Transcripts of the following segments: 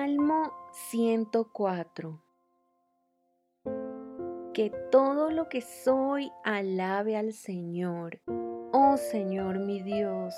Salmo 104 Que todo lo que soy alabe al Señor. Oh Señor mi Dios,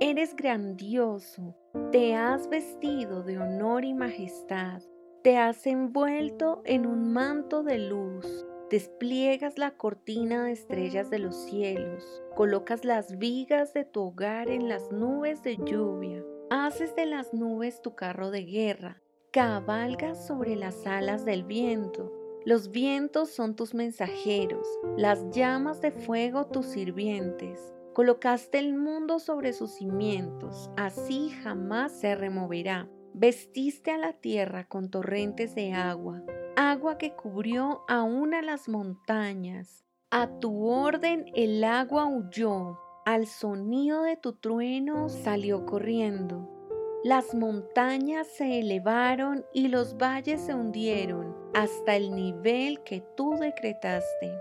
eres grandioso, te has vestido de honor y majestad, te has envuelto en un manto de luz, despliegas la cortina de estrellas de los cielos, colocas las vigas de tu hogar en las nubes de lluvia. Haces de las nubes tu carro de guerra, cabalgas sobre las alas del viento. Los vientos son tus mensajeros, las llamas de fuego tus sirvientes. Colocaste el mundo sobre sus cimientos, así jamás se removerá. Vestiste a la tierra con torrentes de agua, agua que cubrió aún a las montañas. A tu orden el agua huyó, al sonido de tu trueno salió corriendo. Las montañas se elevaron y los valles se hundieron hasta el nivel que tú decretaste.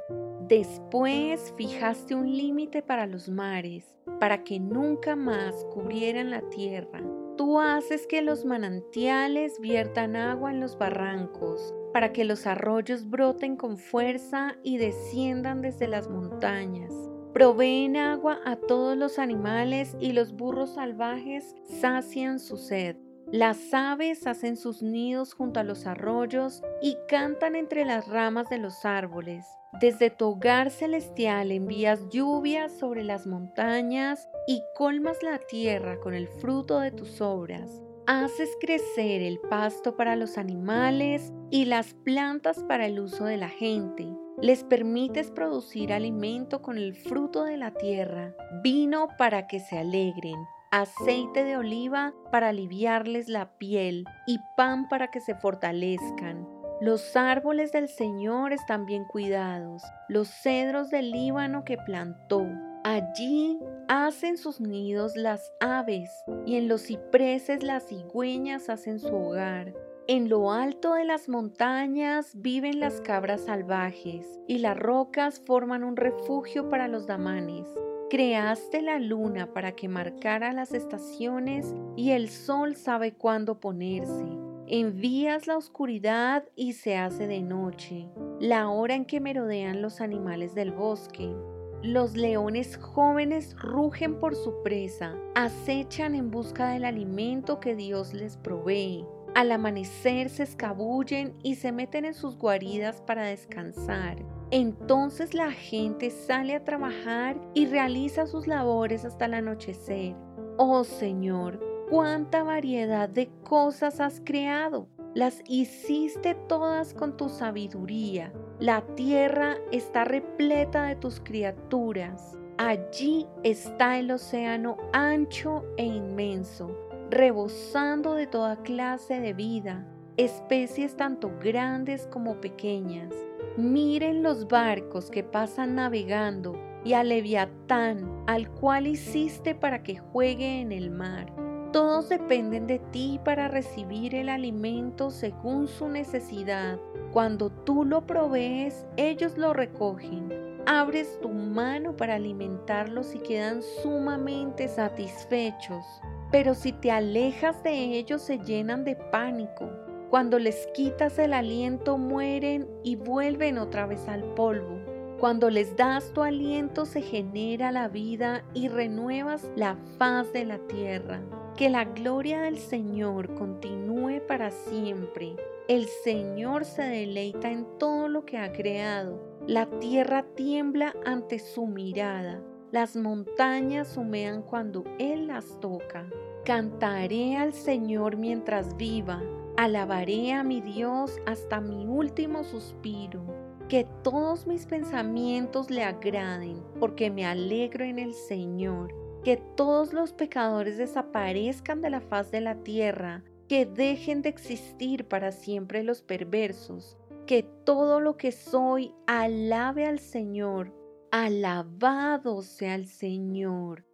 Después fijaste un límite para los mares, para que nunca más cubrieran la tierra. Tú haces que los manantiales viertan agua en los barrancos, para que los arroyos broten con fuerza y desciendan desde las montañas. Proveen agua a todos los animales y los burros salvajes sacian su sed. Las aves hacen sus nidos junto a los arroyos y cantan entre las ramas de los árboles. Desde tu hogar celestial envías lluvias sobre las montañas y colmas la tierra con el fruto de tus obras. Haces crecer el pasto para los animales y las plantas para el uso de la gente les permites producir alimento con el fruto de la tierra, vino para que se alegren, aceite de oliva para aliviarles la piel y pan para que se fortalezcan. Los árboles del Señor están bien cuidados, los cedros del Líbano que plantó. Allí hacen sus nidos las aves y en los cipreses las cigüeñas hacen su hogar. En lo alto de las montañas viven las cabras salvajes y las rocas forman un refugio para los damanes. Creaste la luna para que marcara las estaciones y el sol sabe cuándo ponerse. Envías la oscuridad y se hace de noche, la hora en que merodean los animales del bosque. Los leones jóvenes rugen por su presa, acechan en busca del alimento que Dios les provee. Al amanecer se escabullen y se meten en sus guaridas para descansar. Entonces la gente sale a trabajar y realiza sus labores hasta el anochecer. Oh Señor, cuánta variedad de cosas has creado. Las hiciste todas con tu sabiduría. La tierra está repleta de tus criaturas. Allí está el océano ancho e inmenso rebosando de toda clase de vida, especies tanto grandes como pequeñas. Miren los barcos que pasan navegando y al leviatán al cual hiciste para que juegue en el mar. Todos dependen de ti para recibir el alimento según su necesidad. Cuando tú lo provees, ellos lo recogen. Abres tu mano para alimentarlos y quedan sumamente satisfechos pero si te alejas de ellos se llenan de pánico. Cuando les quitas el aliento mueren y vuelven otra vez al polvo. Cuando les das tu aliento se genera la vida y renuevas la faz de la tierra. Que la gloria del Señor continúe para siempre. El Señor se deleita en todo lo que ha creado. La tierra tiembla ante su mirada. Las montañas humean cuando Él las toca. Cantaré al Señor mientras viva, alabaré a mi Dios hasta mi último suspiro. Que todos mis pensamientos le agraden, porque me alegro en el Señor. Que todos los pecadores desaparezcan de la faz de la tierra, que dejen de existir para siempre los perversos. Que todo lo que soy alabe al Señor Alabado sea el Señor.